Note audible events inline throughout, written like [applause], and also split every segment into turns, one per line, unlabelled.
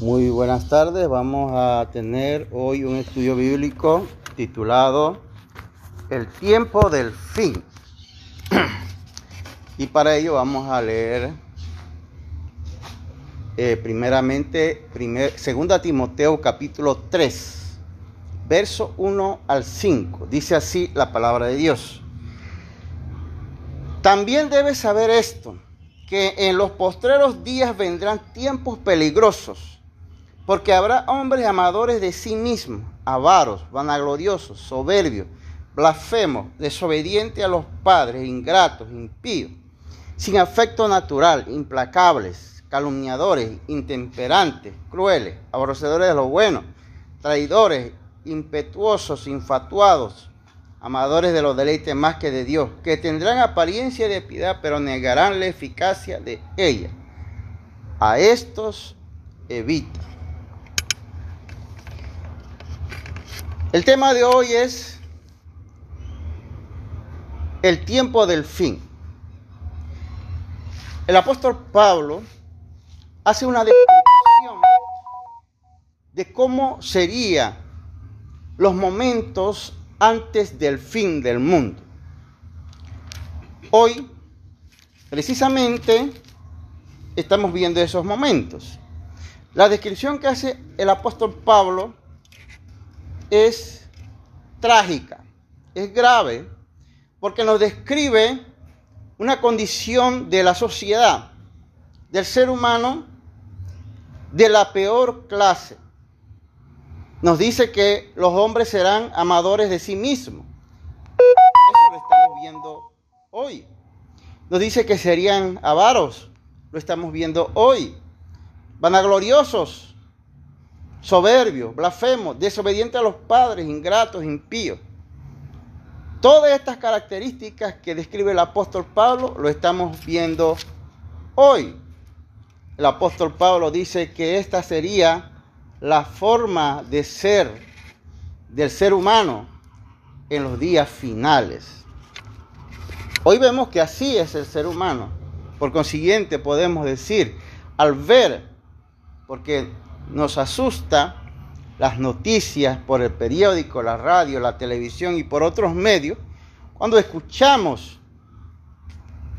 Muy buenas tardes, vamos a tener hoy un estudio bíblico titulado El tiempo del fin. y para ello vamos a leer eh, primeramente primer, 2 Timoteo capítulo 3, verso 1 al 5. Dice así la palabra de Dios. También debes saber esto, que en los postreros días vendrán tiempos peligrosos porque habrá hombres amadores de sí mismos, avaros, vanagloriosos, soberbios, blasfemos, desobedientes a los padres, ingratos, impíos, sin afecto natural, implacables, calumniadores, intemperantes, crueles, aborrecedores de lo bueno, traidores, impetuosos, infatuados, amadores de los deleites más que de Dios, que tendrán apariencia de piedad, pero negarán la eficacia de ella. A estos evita. El tema de hoy es el tiempo del fin. El apóstol Pablo hace una descripción de cómo serían los momentos antes del fin del mundo. Hoy, precisamente, estamos viendo esos momentos. La descripción que hace el apóstol Pablo es trágica, es grave, porque nos describe una condición de la sociedad, del ser humano, de la peor clase. Nos dice que los hombres serán amadores de sí mismos. Eso lo estamos viendo hoy. Nos dice que serían avaros. Lo estamos viendo hoy. Vanagloriosos soberbios, blasfemos, desobedientes a los padres, ingratos, impíos. Todas estas características que describe el apóstol Pablo lo estamos viendo hoy. El apóstol Pablo dice que esta sería la forma de ser del ser humano en los días finales. Hoy vemos que así es el ser humano. Por consiguiente podemos decir, al ver, porque nos asusta las noticias por el periódico, la radio, la televisión y por otros medios, cuando escuchamos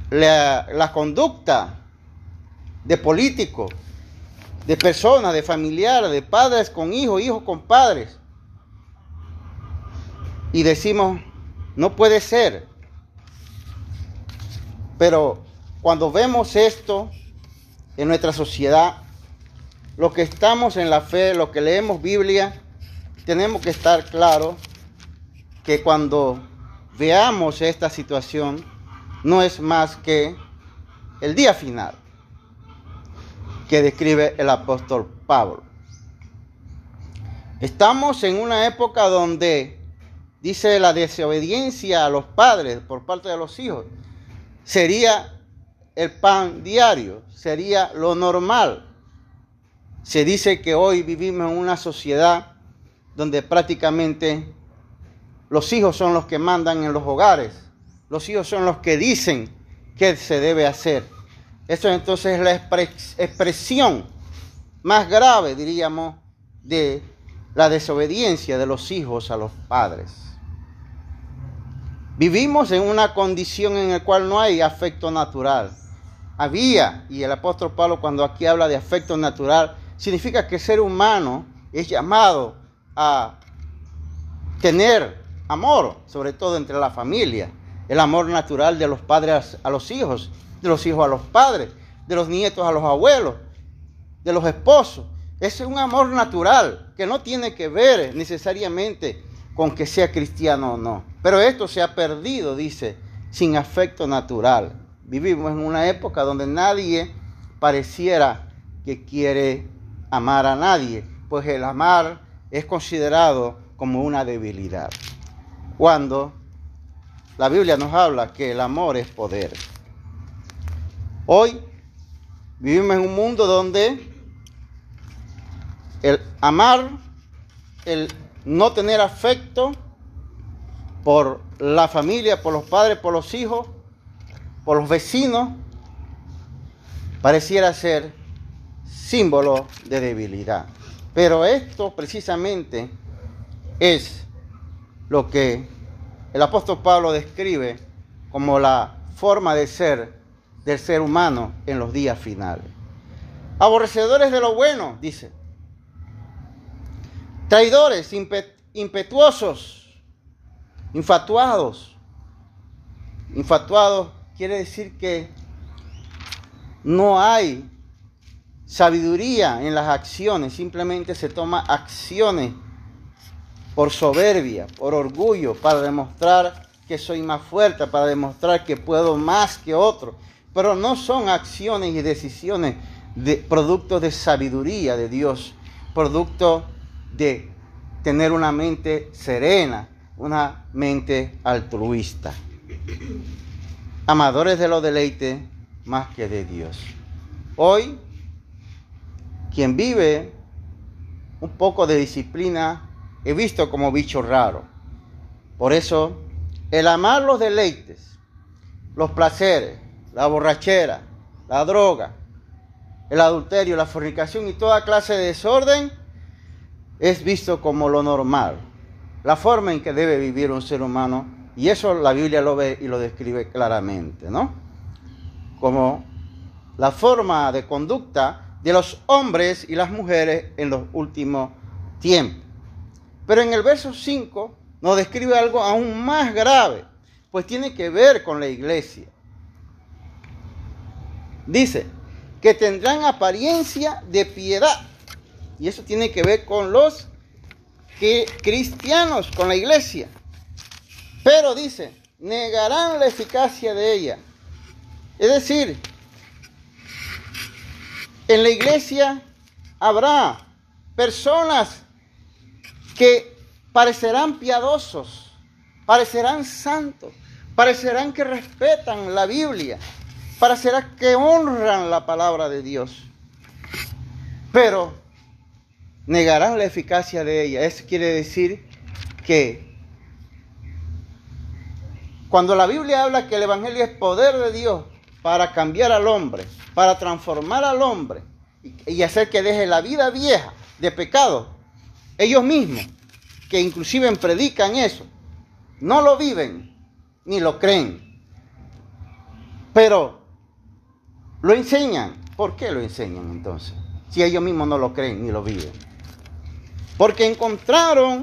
la, conducta de políticos, de personas, de familiares, de padres con hijos, hijos con padres, y decimos, no puede ser. Pero cuando vemos esto en nuestra sociedad, los que estamos en la fe, los que leemos Biblia, tenemos que estar claros que cuando veamos esta situación, no es más que el día final que describe el apóstol Pablo. Estamos en una época donde dice la desobediencia a los padres por parte de los hijos sería el pan diario, sería lo normal. Se dice que hoy vivimos en una sociedad donde prácticamente los hijos son los que mandan en los hogares, los hijos son los que dicen qué se debe hacer. Eso entonces es la expresión más grave, diríamos, de la desobediencia de los hijos a los padres. Vivimos en una condición en la cual no hay afecto natural. Había, y el apóstol Pablo cuando aquí habla de afecto natural, significa que el ser humano es llamado a tener amor, sobre todo entre la familia, el amor natural de los padres a los hijos, de los hijos a los padres, de los nietos a los abuelos, de los esposos. Es un amor natural que no tiene que ver necesariamente con que sea cristiano o no. Pero esto se ha perdido, dice, sin afecto natural. Vivimos en una época donde nadie pareciera que quiere amar a nadie, pues el amar es considerado como una debilidad. Cuando la Biblia nos habla que el amor es poder. Hoy vivimos en un mundo donde el amar, el no tener afecto por la familia, por los padres, por los hijos, por los vecinos, pareciera ser símbolo de debilidad. Pero esto precisamente es lo que el apóstol Pablo describe como la forma de ser del ser humano en los días finales. Aborrecedores de lo bueno, dice. Traidores, impetuosos, infatuados. Infatuados quiere decir que no hay sabiduría en las acciones, simplemente se toma acciones por soberbia, por orgullo, para demostrar que soy más fuerte, para demostrar que puedo más que otro. Pero no son acciones y decisiones de producto de sabiduría de Dios, producto de tener una mente serena, una mente altruista. Amadores de los deleites más que de Dios. Hoy, quien vive un poco de disciplina he visto como bicho raro. Por eso, el amar los deleites, los placeres, la borrachera, la droga, el adulterio, la fornicación y toda clase de desorden es visto como lo normal, la forma en que debe vivir un ser humano. Y eso la Biblia lo ve y lo describe claramente, ¿no? Como la forma de conducta de los hombres y las mujeres en los últimos tiempos. Pero en el verso 5 nos describe algo aún más grave, pues tiene que ver con la iglesia. Dice que tendrán apariencia de piedad. Y eso tiene que ver con los que, cristianos, con la iglesia. Pero dice, negarán la eficacia de ella. Es decir, en la iglesia habrá personas que parecerán piadosos, parecerán santos, parecerán que respetan la Biblia, parecerá que honran la palabra de Dios, pero negarán la eficacia de ella. Eso quiere decir que cuando la Biblia habla que el Evangelio es poder de Dios para cambiar al hombre, para transformar al hombre y hacer que deje la vida vieja de pecado, ellos mismos, que inclusive predican eso, no lo viven ni lo creen. Pero lo enseñan. ¿Por qué lo enseñan entonces? Si ellos mismos no lo creen ni lo viven. Porque encontraron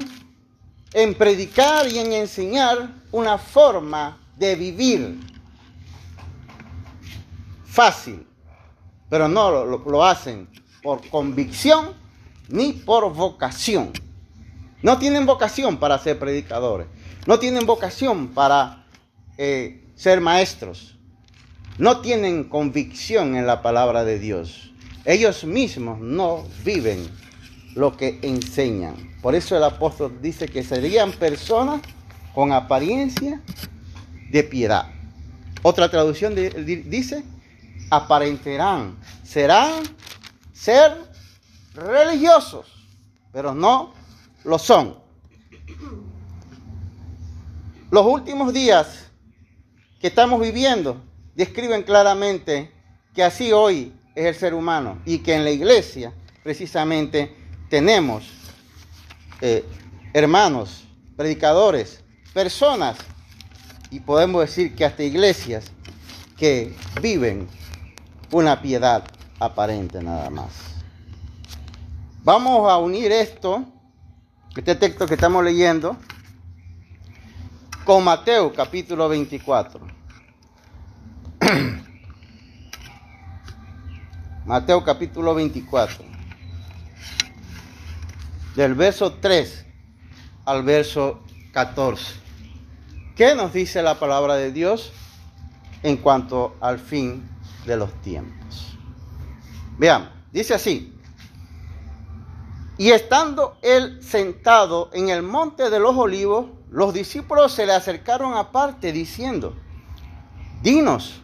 en predicar y en enseñar una forma de vivir fácil, pero no lo, hacen por convicción ni por vocación. No tienen vocación para ser predicadores. No tienen vocación para eh, ser maestros. No tienen convicción en la palabra de Dios. Ellos mismos no viven lo que enseñan. Por eso el apóstol dice que serían personas con apariencia de piedad. Otra traducción dice, aparentarán, serán ser religiosos, pero no lo son. Los últimos días que estamos viviendo describen claramente que así hoy es el ser humano y que en la iglesia precisamente tenemos eh, hermanos, predicadores, personas y podemos decir que hasta iglesias que viven una piedad aparente nada más. Vamos a unir esto, este texto que estamos leyendo, con Mateo capítulo 24. [clears throat] Mateo capítulo 24. Del verso 3 al verso 14. ¿Qué nos dice la palabra de Dios en cuanto al fin de los tiempos? Veamos, dice así. Y estando él sentado en el monte de los olivos, los discípulos se le acercaron aparte diciendo, dinos,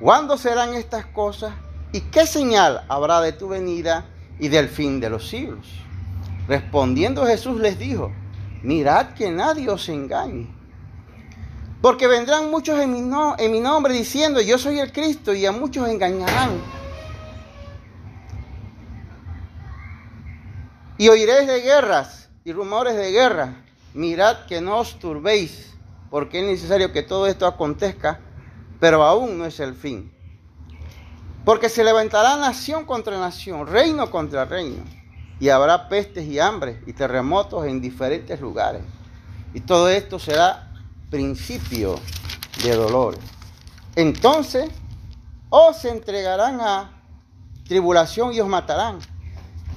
¿cuándo serán estas cosas? ¿Y qué señal habrá de tu venida y del fin de los siglos? Respondiendo Jesús les dijo, mirad que nadie os engañe. Porque vendrán muchos en mi, nombre diciendo, yo soy el Cristo, y a muchos engañarán. Y oiréis de guerras y rumores de guerra. Mirad que no os turbéis, porque es necesario que todo esto acontezca, pero aún no es el fin. Porque se levantará nación contra nación, reino contra reino, y habrá pestes y hambre y terremotos en diferentes lugares. Y todo esto será principio de dolores. Entonces os entregarán a tribulación y os matarán,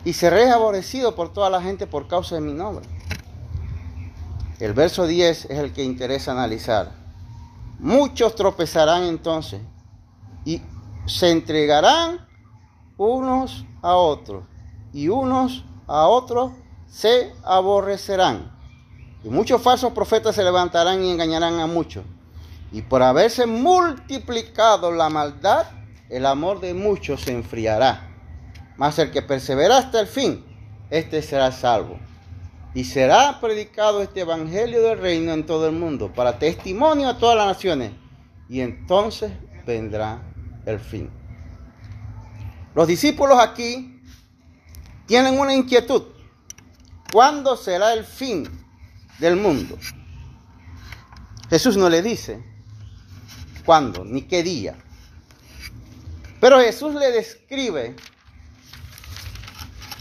y seréis aborrecidos por toda la gente por causa de mi nombre. El verso 10 es el que interesa analizar. Muchos tropezarán entonces y se entregarán unos a otros y unos a otros se aborrecerán. Y muchos falsos profetas se levantarán y engañarán a muchos. Y por haberse multiplicado la maldad, el amor de muchos se enfriará. Mas el que persevera hasta el fin, este será salvo. Y será predicado este evangelio del reino en todo el mundo, para testimonio a todas las naciones. Y entonces vendrá el fin. Los discípulos aquí tienen una inquietud. ¿Cuándo será el fin del mundo? Jesús no le dice cuándo ni qué día. Pero Jesús le describe,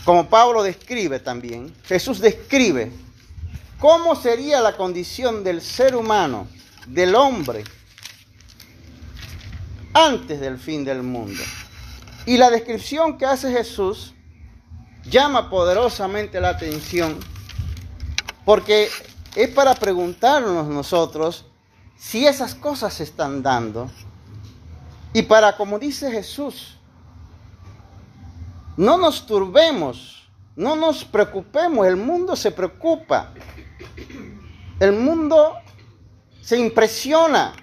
como Pablo describe también, Jesús describe cómo sería la condición del ser humano, del hombre, antes del fin del mundo. Y la descripción que hace Jesús llama poderosamente la atención porque es para preguntarnos nosotros si esas cosas se están dando y para, como dice Jesús, no nos turbemos, no nos preocupemos, el mundo se preocupa, el mundo se impresiona,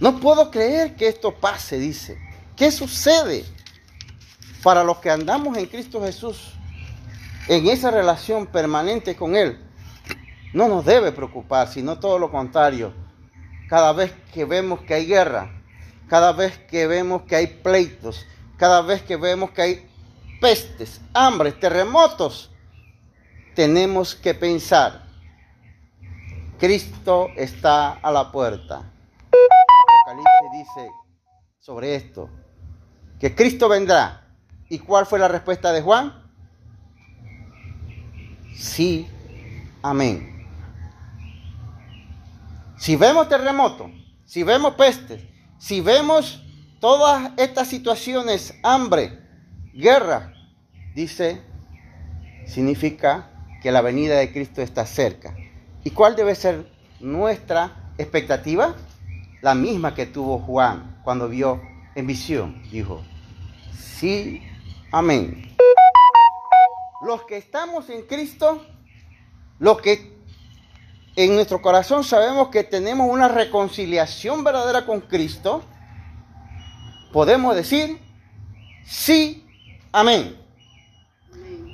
no puedo creer que esto pase, dice. ¿Qué sucede para los que andamos en Cristo Jesús? En esa relación permanente con Él. No nos debe preocupar, sino todo lo contrario. Cada vez que vemos que hay guerra, cada vez que vemos que hay pleitos, cada vez que vemos que hay pestes, hambres, terremotos, tenemos que pensar, Cristo está a la puerta dice sobre esto? Que Cristo vendrá. ¿Y cuál fue la respuesta de Juan? Sí, amén. Si vemos terremotos, si vemos pestes, si vemos todas estas situaciones, hambre, guerra, dice, significa que la venida de Cristo está cerca. ¿Y cuál debe ser nuestra expectativa? la misma que tuvo Juan cuando vio en visión. Dijo, sí, amén. Los que estamos en Cristo, los que en nuestro corazón sabemos que tenemos una reconciliación verdadera con Cristo, podemos decir, sí, amén.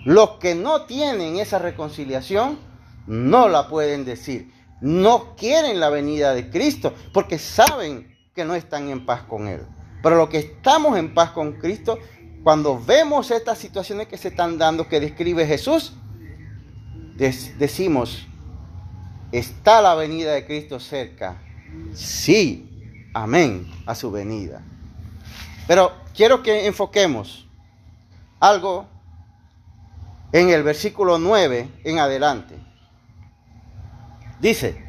Los que no tienen esa reconciliación, no la pueden decir no quieren la venida de Cristo porque saben que no están en paz con Él. Pero lo que estamos en paz con Cristo, cuando vemos estas situaciones que se están dando, que describe Jesús, decimos, ¿está la venida de Cristo cerca? Sí, amén a su venida. Pero quiero que enfoquemos algo en el versículo 9 en adelante. Dice,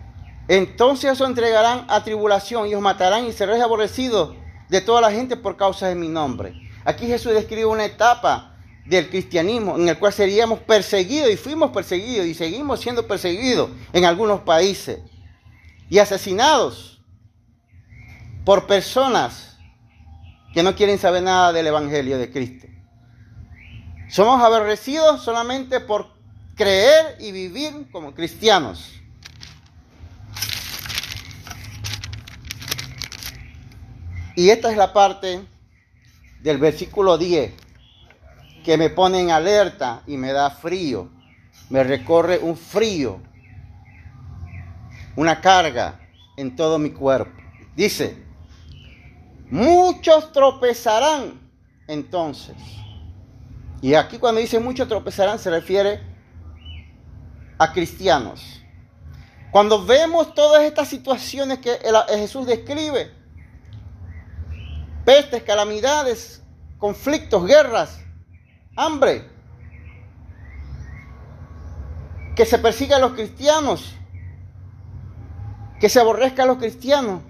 entonces os entregarán a tribulación y os matarán y seréis aborrecidos de toda la gente por causa de mi nombre. Aquí Jesús describe una etapa del cristianismo en el cual seríamos perseguidos y fuimos perseguidos y seguimos siendo perseguidos en algunos países y asesinados por personas que no quieren saber nada del Evangelio de Cristo. Somos aborrecidos solamente por creer y vivir como cristianos. Y esta es la parte del versículo 10 que me pone en alerta y me da frío. Me recorre un frío, una carga en todo mi cuerpo. Dice, muchos tropezarán entonces Y aquí cuando dice muchos tropezarán se refiere a cristianos. Cuando vemos todas estas situaciones que Jesús describe, pestes, calamidades, conflictos, guerras, hambre, que se persiga a los cristianos, que se aborrezca a los cristianos.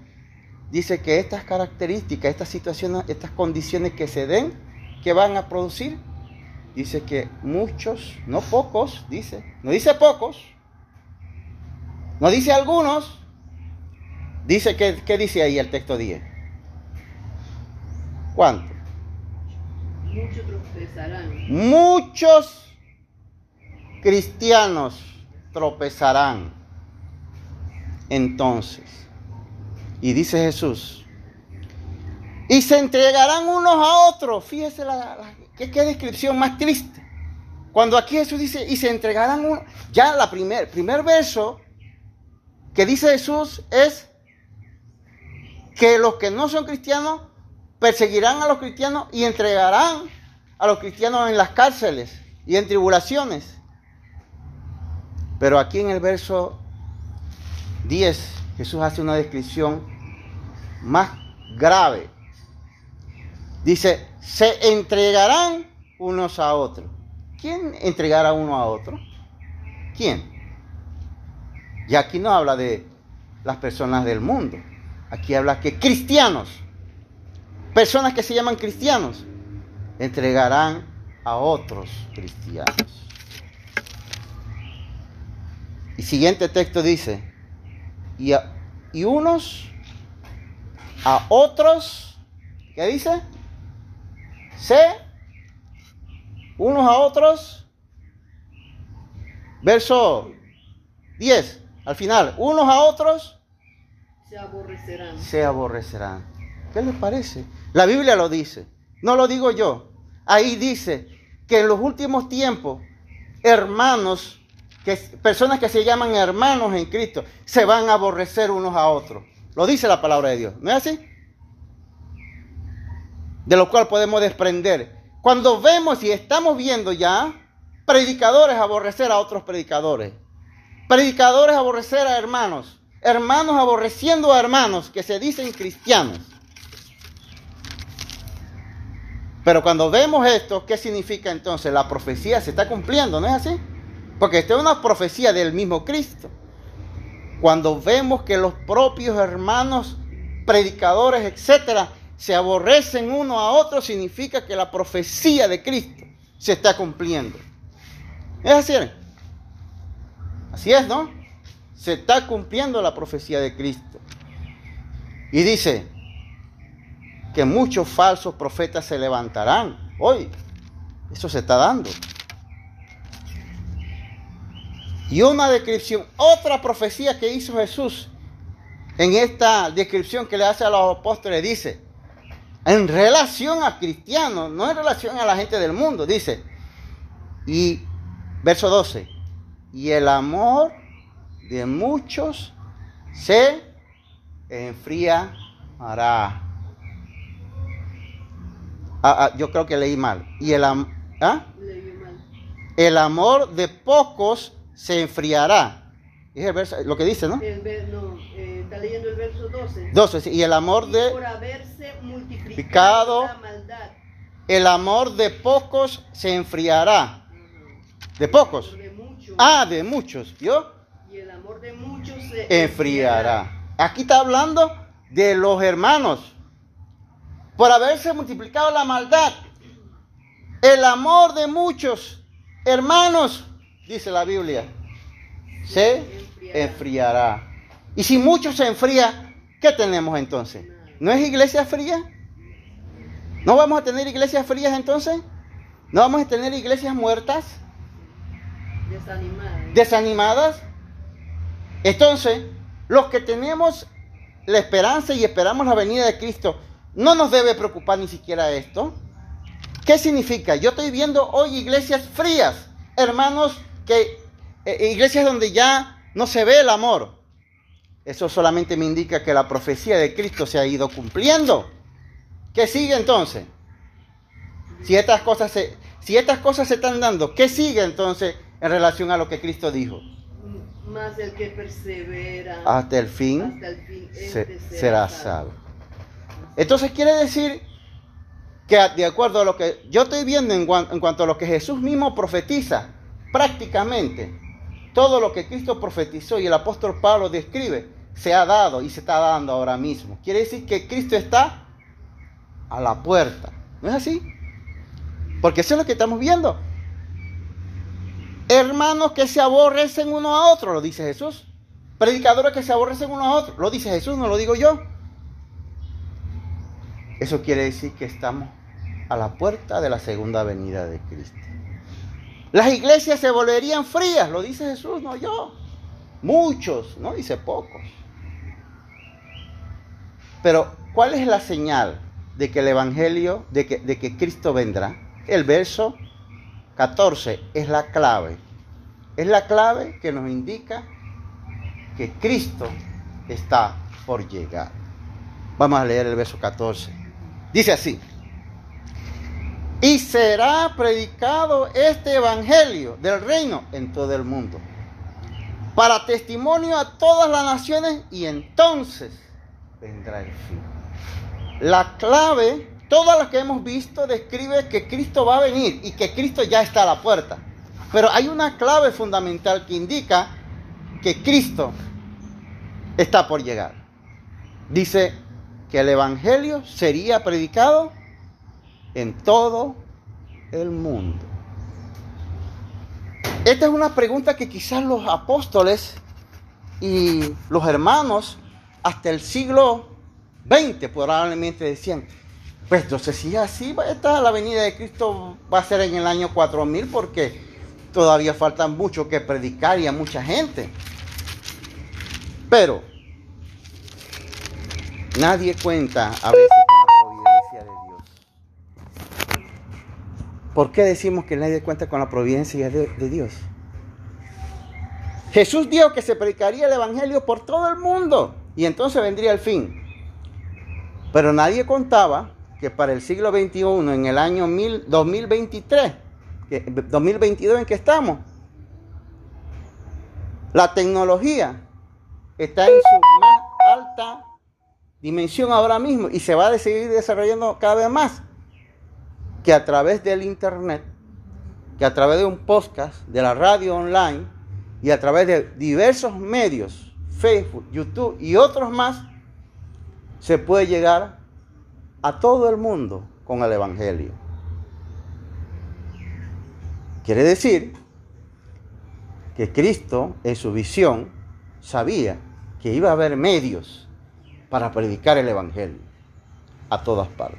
Dice que estas características, estas situaciones, estas condiciones que se den, que van a producir, dice que muchos, no pocos, dice, no dice pocos, no dice algunos, dice que, ¿qué dice ahí el texto 10? ¿Cuánto?
Muchos tropezarán.
Muchos cristianos tropezarán. Entonces, y dice Jesús, y se entregarán unos a otros. Fíjese la, ¿qué, descripción más triste. Cuando aquí Jesús dice, y se entregarán unos, ya la primer, primer verso que dice Jesús es que los que no son cristianos perseguirán a los cristianos y entregarán a los cristianos en las cárceles y en tribulaciones. Pero aquí en el verso 10 Jesús hace una descripción más grave. Dice, se entregarán unos a otros. ¿Quién entregará uno a otro? ¿Quién? Y aquí no habla de las personas del mundo. Aquí habla que cristianos, personas que se llaman cristianos, entregarán a otros cristianos. Y siguiente texto dice, y, y unos a otros, ¿qué dice? Se, unos a otros, verso 10, al final, unos a otros
se aborrecerán.
Se aborrecerán. ¿Qué les parece? La Biblia lo dice, no lo digo yo. Ahí dice que en los últimos tiempos, hermanos que personas que se llaman hermanos en Cristo se van a aborrecer unos a otros. Lo dice la palabra de Dios, ¿no es así? De lo cual podemos desprender. Cuando vemos y estamos viendo ya predicadores aborrecer a otros predicadores, predicadores aborrecer a hermanos, hermanos aborreciendo a hermanos que se dicen cristianos. Pero cuando vemos esto, ¿qué significa entonces? La profecía se está cumpliendo, ¿no es así? Porque esta es una profecía del mismo Cristo. Cuando vemos que los propios hermanos, predicadores, etcétera, se aborrecen uno a otro, significa que la profecía de Cristo se está cumpliendo. Es así. Así es, ¿no? Se está cumpliendo la profecía de Cristo. Y dice que muchos falsos profetas se levantarán. Hoy, eso se está dando. Y una descripción, otra profecía que hizo Jesús en esta descripción que le hace a los apóstoles, dice, en relación a cristianos, no en relación a la gente del mundo, dice, y verso 12, y el amor de muchos se enfriará. Ah, ah, yo creo que leí mal. Y el, ¿ah? el amor de pocos se enfriará. Es el verso, lo que dice, ¿no?
El no eh, está leyendo el verso 12.
12, y el amor de...
por haberse multiplicado la maldad.
El amor de pocos se enfriará. ¿De pocos?
De muchos.
Ah, de muchos. ¿Yo?
Y el amor de muchos se
enfriará. Aquí está hablando de los hermanos. Por haberse multiplicado la maldad. El amor de muchos hermanos dice la Biblia, se enfriará. Y si mucho se enfría, ¿qué tenemos entonces? ¿No es iglesia fría? ¿No vamos a tener iglesias frías entonces? ¿No vamos a tener iglesias muertas?
Desanimadas.
Desanimadas. Entonces, los que tenemos la esperanza y esperamos la venida de Cristo, no nos debe preocupar ni siquiera esto. ¿Qué significa? Yo estoy viendo hoy iglesias frías, hermanos que eh, iglesias donde ya no se ve el amor. Eso solamente me indica que la profecía de Cristo se ha ido cumpliendo. ¿Qué sigue entonces? Si estas cosas se, si estas cosas se están dando, ¿qué sigue entonces en relación a lo que Cristo dijo?
Más el que persevera
hasta el fin,
hasta el fin,
se-
este
será salvo. Entonces quiere decir que de acuerdo a lo que yo estoy viendo en, cuanto a lo que Jesús mismo profetiza, prácticamente todo lo que Cristo profetizó y el apóstol Pablo describe se ha dado y se está dando ahora mismo. Quiere decir que Cristo está a la puerta. ¿No es así? Porque eso es lo que estamos viendo. Hermanos que se aborrecen uno a otro, lo dice Jesús. Predicadores que se aborrecen uno a otro, lo dice Jesús, no lo digo yo. Eso quiere decir que estamos a la puerta de la segunda venida de Cristo. Las iglesias se volverían frías, lo dice Jesús, no yo. Muchos, no dice pocos. Pero, ¿cuál es la señal de que el Evangelio, de que, de que Cristo vendrá? El verso 14 es la clave. Es la clave que nos indica que Cristo está por llegar. Vamos a leer el verso 14. Dice así. Y será predicado este evangelio del reino en todo el mundo, para testimonio a todas las naciones y entonces vendrá el fin. La clave, todas las que hemos visto, describe que Cristo va a venir y que Cristo ya está a la puerta. Pero hay una clave fundamental que indica que Cristo está por llegar. Dice que el Evangelio sería predicado en todo el mundo. Esta es una pregunta que quizás los apóstoles y los hermanos hasta el siglo XX probablemente decían, pues entonces si así, va a estar la venida de Cristo va a ser en el año 4000 porque todavía falta mucho que predicar y a mucha gente. Pero nadie cuenta a veces con la providencia de Dios. ¿Por qué decimos que nadie cuenta con la providencia de, Dios? Jesús dijo que se predicaría el Evangelio por todo el mundo y entonces vendría el fin. Pero nadie contaba que para el siglo XXI, en el año mil- 2023, que- 2022 en que estamos, la tecnología está en su más alta dimensión ahora mismo y se va a seguir desarrollando cada vez más. Que a través del internet, que a través de un podcast, de la radio online y a través de diversos medios, Facebook, YouTube y otros más, se puede llegar a todo el mundo con el Evangelio. Quiere decir que Cristo en su visión sabía que iba a haber medios para predicar el Evangelio a todas partes.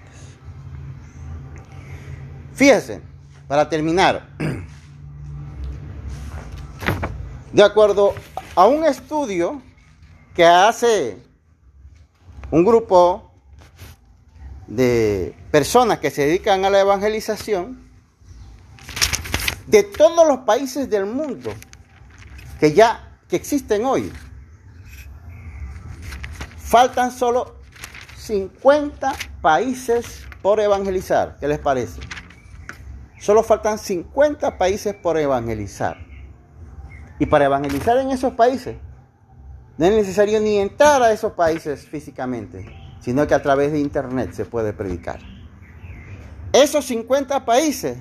Fíjense, para terminar, [clears throat] de acuerdo a un estudio que hace un grupo de personas que se dedican a la evangelización, de todos los países del mundo que ya que existen hoy, faltan solo 50 países por evangelizar. ¿Qué les parece? Solo faltan 50 países por evangelizar. Y para evangelizar en esos países, no es necesario ni entrar a esos países físicamente, sino que a través de internet se puede predicar. Esos 50 países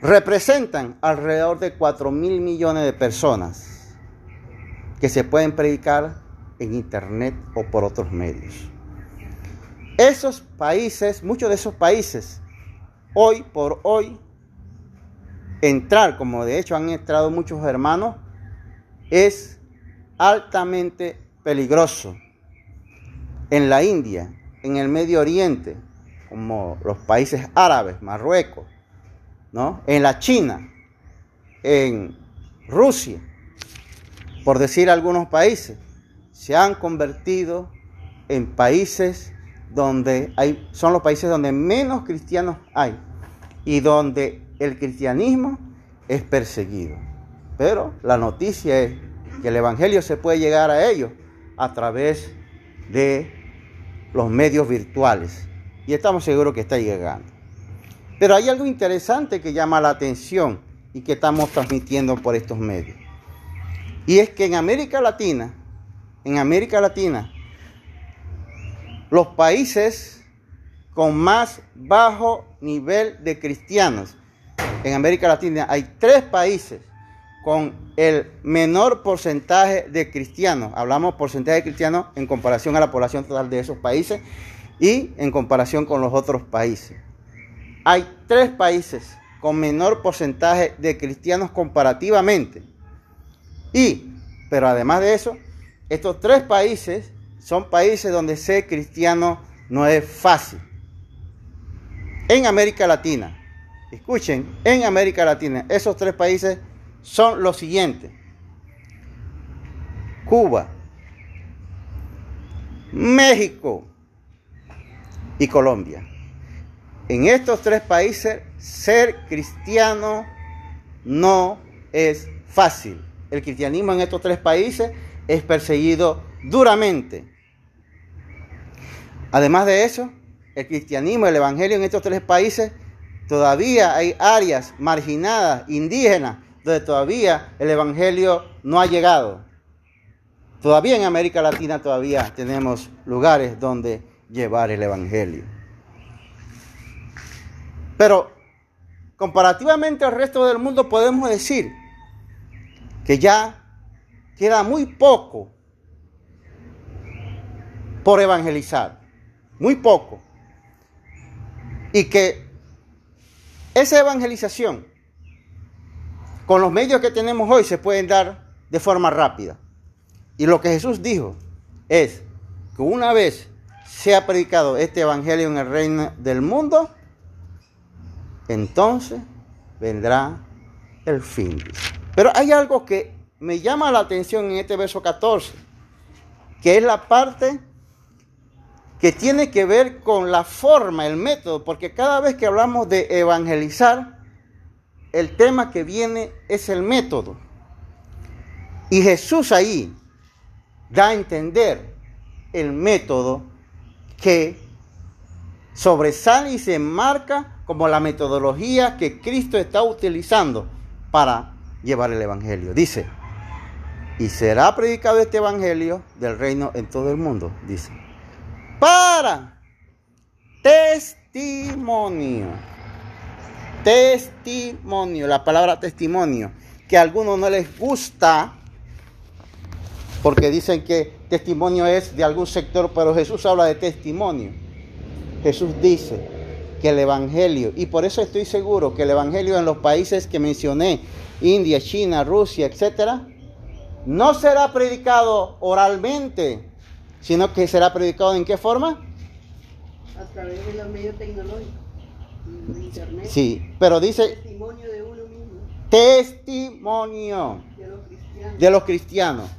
representan alrededor de 4 mil millones de personas que se pueden predicar en internet o por otros medios. Esos países, muchos de esos países, hoy por hoy, entrar, como de hecho han entrado muchos hermanos, es altamente peligroso. En la India, en el Medio Oriente, como los países árabes, Marruecos, ¿no? En la China, en Rusia, por decir algunos países, se han convertido en países donde hay, son los países donde menos cristianos hay y donde el cristianismo es perseguido. Pero la noticia es que el Evangelio se puede llegar a ellos a través de los medios virtuales. Y estamos seguros que está llegando. Pero hay algo interesante que llama la atención y que estamos transmitiendo por estos medios. Y es que en América Latina, en América Latina, los países con más bajo nivel de cristianos, en América Latina hay tres países con el menor porcentaje de cristianos. Hablamos porcentaje de cristianos en comparación a la población total de esos países y en comparación con los otros países. Hay tres países con menor porcentaje de cristianos comparativamente. Y, pero además de eso, estos tres países son países donde ser cristiano no es fácil. En América Latina, escuchen, en América Latina, esos tres países son los siguientes. Cuba, México y Colombia. En estos tres países ser cristiano no es fácil. El cristianismo en estos tres países es perseguido duramente. Además de eso, el cristianismo, el evangelio en estos tres países, todavía hay áreas marginadas, indígenas, donde todavía el evangelio no ha llegado. Todavía en América Latina todavía tenemos lugares donde llevar el evangelio. Pero comparativamente al resto del mundo podemos decir que ya queda muy poco por evangelizar, muy poco. Y que esa evangelización, con los medios que tenemos hoy, se pueden dar de forma rápida. Y lo que Jesús dijo es que una vez sea predicado este evangelio en el reino del mundo, entonces vendrá el fin. Pero hay algo que me llama la atención en este verso 14, que es la parte que tiene que ver con la forma, el método, porque cada vez que hablamos de evangelizar, el tema que viene es el método. Y Jesús ahí da a entender el método que sobresale y se enmarca como la metodología que Cristo está utilizando para llevar el Evangelio. Dice, y será predicado este Evangelio del reino en todo el mundo, dice, para testimonio. Testimonio, la palabra testimonio, que a algunos no les gusta, porque dicen que testimonio es de algún sector, pero Jesús habla de testimonio. Jesús dice que el Evangelio, y por eso estoy seguro que el Evangelio en los países que mencioné, India, China, Rusia, etcétera, no será predicado oralmente, sino que será predicado en qué forma?
A través de los medios tecnológicos, internet.
Sí, pero dice
Testimonio de uno mismo,
testimonio
de los cristianos.
de los cristianos.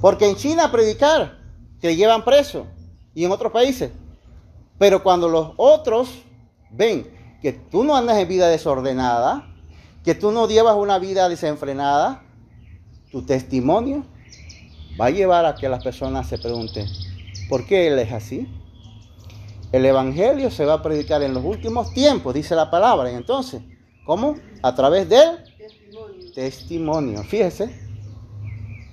Porque en China predicar te llevan preso y en otros países. Pero cuando los otros ven que tú no andas en vida desordenada, que tú no llevas una vida desenfrenada, tu testimonio va a llevar a que las personas se pregunten, ¿por qué él es así? El Evangelio se va a predicar en los últimos tiempos, dice la palabra. Y entonces, ¿cómo? A través del
Testimonio.
testimonio. Fíjese.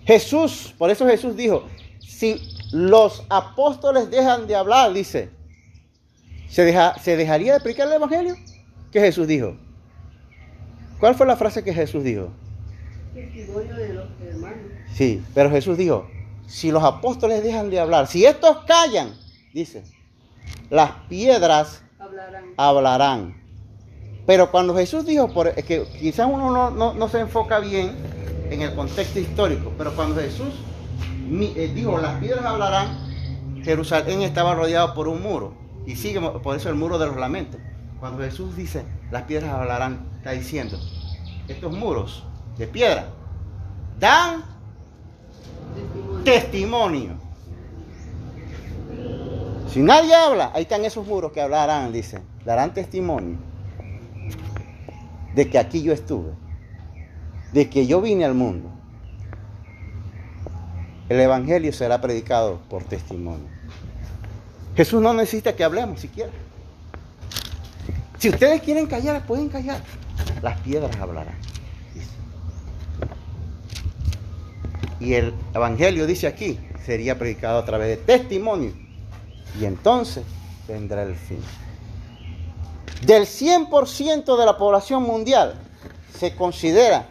Jesús, por eso Jesús dijo, si los apóstoles dejan de hablar, dice, ¿se, deja- ¿se dejaría de predicar el Evangelio? ¿Qué Jesús dijo? ¿Cuál fue la frase que Jesús dijo?
Testimonio de los hermanos.
Sí, pero Jesús dijo, si los apóstoles dejan de hablar, si estos callan, dice, las piedras
Hablarán.
hablarán. Pero cuando Jesús dijo, por, es que quizás uno no, no- no se enfoca bien en el contexto histórico, pero cuando Jesús eh, dijo, las piedras hablarán, Jerusalén estaba rodeado por un muro. Y sigue, por eso el muro de los lamentos. Cuando Jesús dice, las piedras hablarán, está diciendo, estos muros de piedra dan
Testimonio.
testimonio. Si nadie habla, ahí están esos muros que hablarán, dice, darán testimonio de que aquí yo estuve, de que yo vine al mundo. El Evangelio será predicado por testimonio. Jesús no necesita que hablemos siquiera. Si ustedes quieren callar, pueden callar. Las piedras hablarán. dice. Y el Evangelio dice aquí, sería predicado a través de testimonio. Y entonces vendrá el fin. Del 100% de la población mundial se considera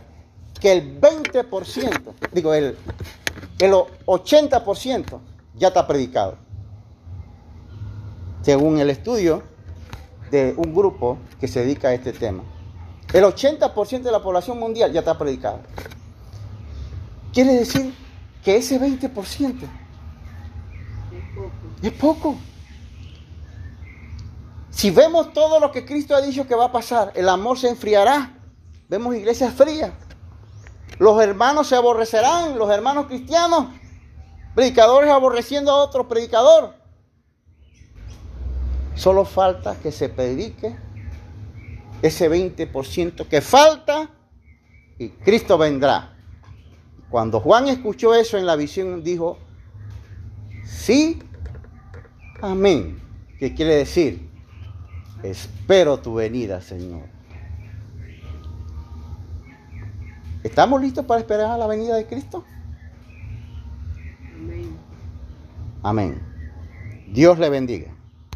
que el 20%, digo, el, el 80% ya está predicado. Según el estudio de un grupo que se dedica a este tema. El 80% de la población mundial ya está predicado. Quiere decir que ese 20%
Es poco.
es poco. Si vemos todo lo que Cristo ha dicho que va a pasar, el amor se enfriará. Vemos iglesias frías. Los hermanos se aborrecerán, los hermanos cristianos, predicadores aborreciendo a otro predicador. Solo falta que se predique ese 20% que falta y Cristo vendrá. Cuando Juan escuchó eso en la visión, dijo, sí, amén. ¿Qué quiere decir? Espero tu venida, Señor. ¿Estamos listos para esperar a la venida de Cristo?
Amén.
Amén. Dios le bendiga.